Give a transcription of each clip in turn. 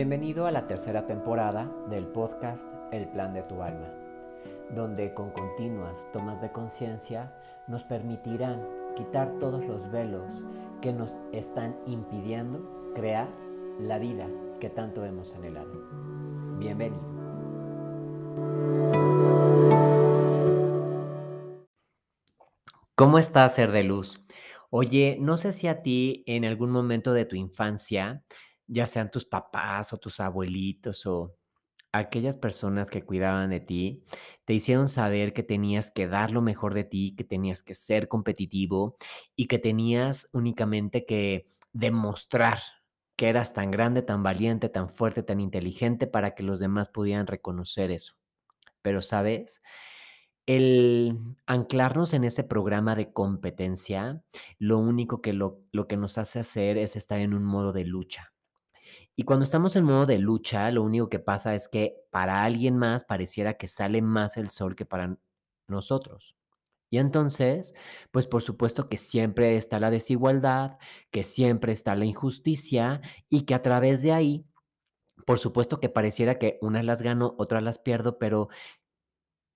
Bienvenido a la tercera temporada del podcast El Plan de tu Alma, donde con continuas tomas de conciencia nos permitirán quitar todos los velos que nos están impidiendo crear la vida que tanto hemos anhelado. Bienvenido. ¿Cómo estás, ser de luz? Oye, no sé si a ti en algún momento de tu infancia ya sean tus papás o tus abuelitos o aquellas personas que cuidaban de ti, te hicieron saber que tenías que dar lo mejor de ti, que tenías que ser competitivo y que tenías únicamente que demostrar que eras tan grande, tan valiente, tan fuerte, tan inteligente para que los demás pudieran reconocer eso. Pero, ¿sabes? El anclarnos en ese programa de competencia, lo único que lo, lo que nos hace hacer es estar en un modo de lucha y cuando estamos en modo de lucha, lo único que pasa es que para alguien más pareciera que sale más el sol que para nosotros. Y entonces, pues por supuesto que siempre está la desigualdad, que siempre está la injusticia y que a través de ahí, por supuesto que pareciera que unas las gano, otras las pierdo, pero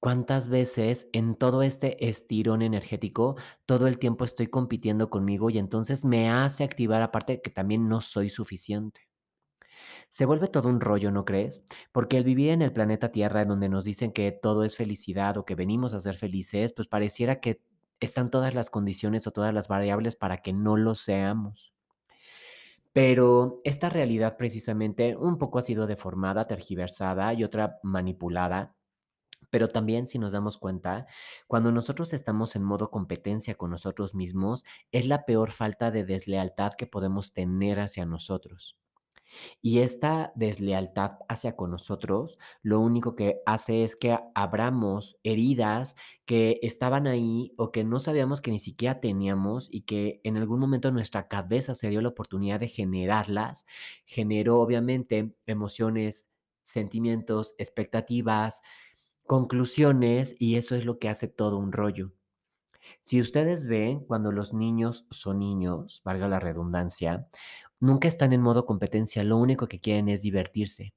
¿cuántas veces en todo este estirón energético, todo el tiempo estoy compitiendo conmigo y entonces me hace activar aparte que también no soy suficiente? Se vuelve todo un rollo, ¿no crees? Porque el vivir en el planeta Tierra, donde nos dicen que todo es felicidad o que venimos a ser felices, pues pareciera que están todas las condiciones o todas las variables para que no lo seamos. Pero esta realidad precisamente un poco ha sido deformada, tergiversada y otra manipulada. Pero también si nos damos cuenta, cuando nosotros estamos en modo competencia con nosotros mismos, es la peor falta de deslealtad que podemos tener hacia nosotros. Y esta deslealtad hacia con nosotros, lo único que hace es que abramos heridas que estaban ahí o que no sabíamos que ni siquiera teníamos y que en algún momento nuestra cabeza se dio la oportunidad de generarlas. Generó obviamente emociones, sentimientos, expectativas, conclusiones y eso es lo que hace todo un rollo. Si ustedes ven cuando los niños son niños, valga la redundancia, nunca están en modo competencia, lo único que quieren es divertirse.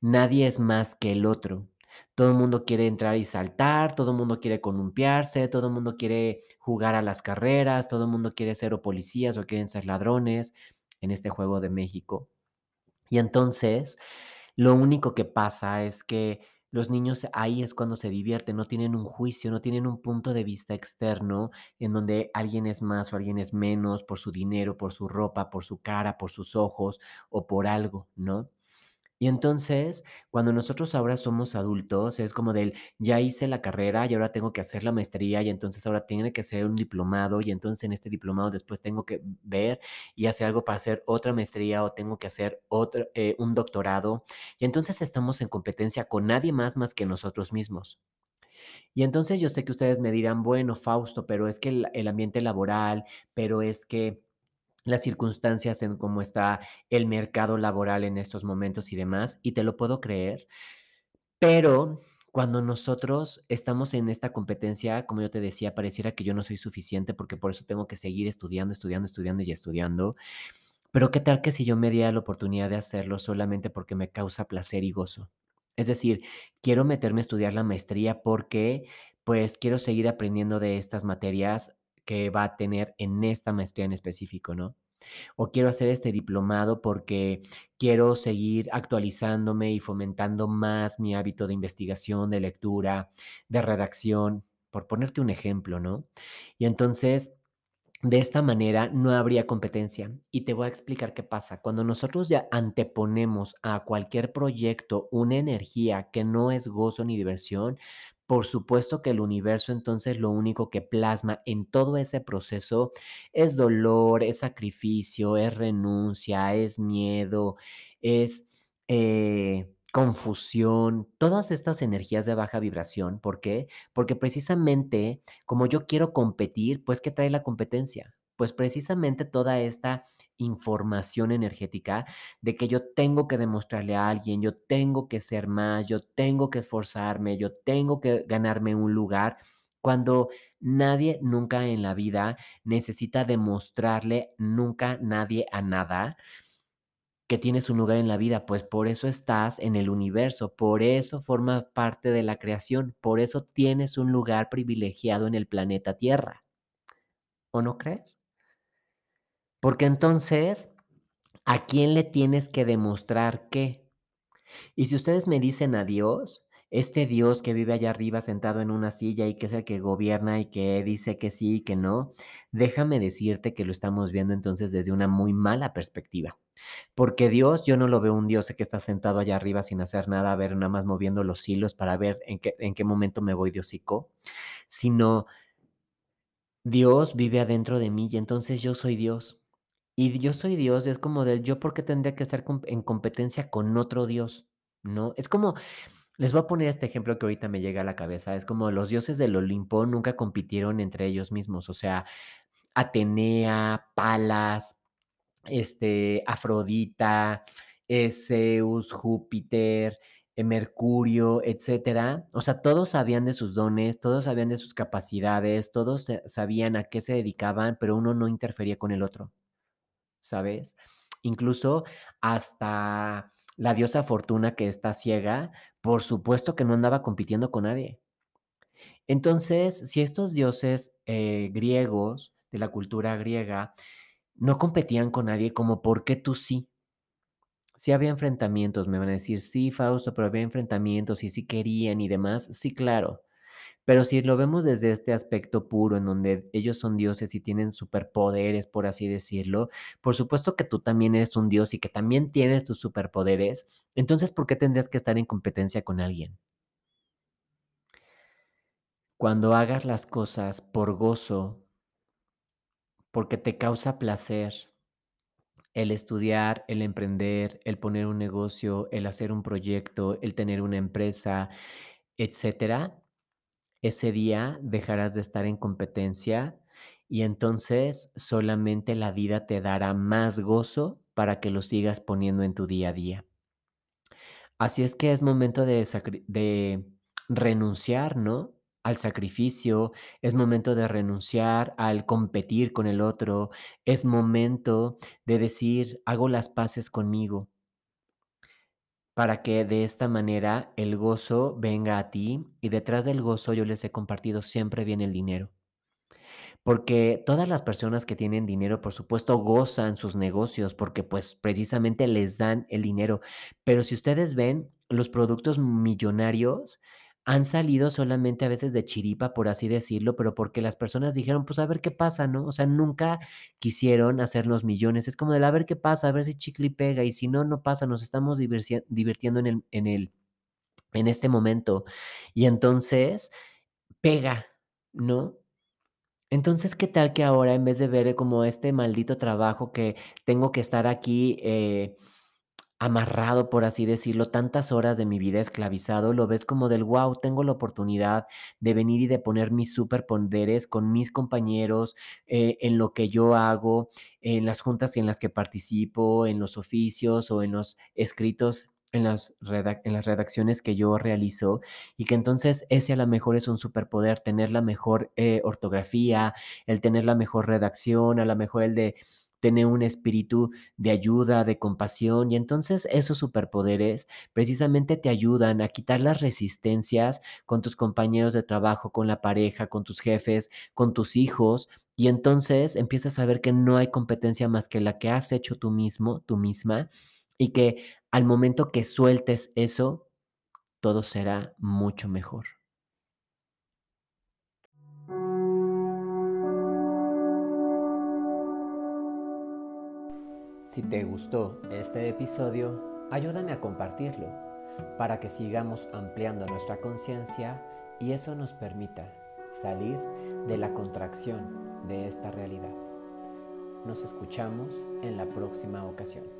Nadie es más que el otro. Todo el mundo quiere entrar y saltar, todo el mundo quiere columpiarse, todo el mundo quiere jugar a las carreras, todo el mundo quiere ser policías o quieren ser ladrones en este juego de México. Y entonces, lo único que pasa es que los niños ahí es cuando se divierten, no tienen un juicio, no tienen un punto de vista externo en donde alguien es más o alguien es menos por su dinero, por su ropa, por su cara, por sus ojos o por algo, ¿no? Y entonces, cuando nosotros ahora somos adultos, es como del, ya hice la carrera y ahora tengo que hacer la maestría y entonces ahora tiene que ser un diplomado y entonces en este diplomado después tengo que ver y hacer algo para hacer otra maestría o tengo que hacer otro, eh, un doctorado. Y entonces estamos en competencia con nadie más más que nosotros mismos. Y entonces yo sé que ustedes me dirán, bueno, Fausto, pero es que el, el ambiente laboral, pero es que las circunstancias en cómo está el mercado laboral en estos momentos y demás, y te lo puedo creer, pero cuando nosotros estamos en esta competencia, como yo te decía, pareciera que yo no soy suficiente porque por eso tengo que seguir estudiando, estudiando, estudiando y estudiando. Pero ¿qué tal que si yo me diera la oportunidad de hacerlo solamente porque me causa placer y gozo? Es decir, quiero meterme a estudiar la maestría porque pues quiero seguir aprendiendo de estas materias que va a tener en esta maestría en específico, ¿no? O quiero hacer este diplomado porque quiero seguir actualizándome y fomentando más mi hábito de investigación, de lectura, de redacción, por ponerte un ejemplo, ¿no? Y entonces, de esta manera no habría competencia. Y te voy a explicar qué pasa. Cuando nosotros ya anteponemos a cualquier proyecto una energía que no es gozo ni diversión, por supuesto que el universo entonces lo único que plasma en todo ese proceso es dolor, es sacrificio, es renuncia, es miedo, es eh, confusión, todas estas energías de baja vibración. ¿Por qué? Porque precisamente como yo quiero competir, pues ¿qué trae la competencia? Pues precisamente toda esta información energética de que yo tengo que demostrarle a alguien, yo tengo que ser más, yo tengo que esforzarme, yo tengo que ganarme un lugar, cuando nadie nunca en la vida necesita demostrarle nunca nadie a nada, que tienes un lugar en la vida, pues por eso estás en el universo, por eso formas parte de la creación, por eso tienes un lugar privilegiado en el planeta Tierra. ¿O no crees? Porque entonces, ¿a quién le tienes que demostrar qué? Y si ustedes me dicen a Dios, este Dios que vive allá arriba sentado en una silla y que es el que gobierna y que dice que sí y que no, déjame decirte que lo estamos viendo entonces desde una muy mala perspectiva. Porque Dios, yo no lo veo un Dios que está sentado allá arriba sin hacer nada, a ver, nada más moviendo los hilos para ver en qué, en qué momento me voy de hocico, sino Dios vive adentro de mí y entonces yo soy Dios. Y yo soy Dios, es como del yo, ¿por qué tendría que estar en competencia con otro Dios? ¿No? Es como, les voy a poner este ejemplo que ahorita me llega a la cabeza, es como los dioses del Olimpo nunca compitieron entre ellos mismos, o sea, Atenea, Palas, este, Afrodita, Zeus, Júpiter, eh, Mercurio, etcétera. O sea, todos sabían de sus dones, todos sabían de sus capacidades, todos sabían a qué se dedicaban, pero uno no interfería con el otro, ¿sabes? Incluso hasta la diosa Fortuna que está ciega, por supuesto que no andaba compitiendo con nadie. Entonces, si estos dioses eh, griegos, de la cultura griega, no competían con nadie, como por qué tú sí. Sí había enfrentamientos, me van a decir, sí, Fausto, pero había enfrentamientos y sí querían y demás. Sí, claro. Pero si lo vemos desde este aspecto puro, en donde ellos son dioses y tienen superpoderes, por así decirlo, por supuesto que tú también eres un dios y que también tienes tus superpoderes, entonces, ¿por qué tendrías que estar en competencia con alguien? Cuando hagas las cosas por gozo, porque te causa placer, el estudiar, el emprender, el poner un negocio, el hacer un proyecto, el tener una empresa, etcétera, ese día dejarás de estar en competencia y entonces solamente la vida te dará más gozo para que lo sigas poniendo en tu día a día. Así es que es momento de, renunciar, ¿no? Al sacrificio, es momento de renunciar al competir con el otro, es momento de decir, hago las paces conmigo para que de esta manera el gozo venga a ti y detrás del gozo yo les he compartido siempre viene el dinero. Porque todas las personas que tienen dinero, por supuesto, gozan sus negocios porque pues precisamente les dan el dinero. Pero si ustedes ven los productos millonarios, han salido solamente a veces de chiripa, por así decirlo, pero porque las personas dijeron, pues a ver qué pasa, ¿no? O sea, nunca quisieron hacernos millones. Es como de a ver qué pasa, a ver si chicle pega, y si no, no pasa, nos estamos divirtiendo en el, en el, en este momento. Y entonces pega, ¿no? Entonces, ¿qué tal que ahora en vez de ver como este maldito trabajo que tengo que estar aquí eh, amarrado, por así decirlo, tantas horas de mi vida esclavizado, lo ves como del wow, tengo la oportunidad de venir y de poner mis superpoderes con mis compañeros eh, en lo que yo hago, en las juntas en las que participo, en los oficios o en los escritos en las, en las redacciones que yo realizo y que entonces ese a lo mejor es un superpoder, tener la mejor eh, ortografía, el tener la mejor redacción, a lo mejor el de tener un espíritu de ayuda, de compasión, y entonces esos superpoderes precisamente te ayudan a quitar las resistencias con tus compañeros de trabajo, con la pareja, con tus jefes, con tus hijos, y entonces empiezas a ver que no hay competencia más que la que has hecho tú mismo, tú misma, y que al momento que sueltes eso, todo será mucho mejor. Si te gustó este episodio, ayúdame a compartirlo para que sigamos ampliando nuestra conciencia y eso nos permita salir de la contracción de esta realidad. Nos escuchamos en la próxima ocasión.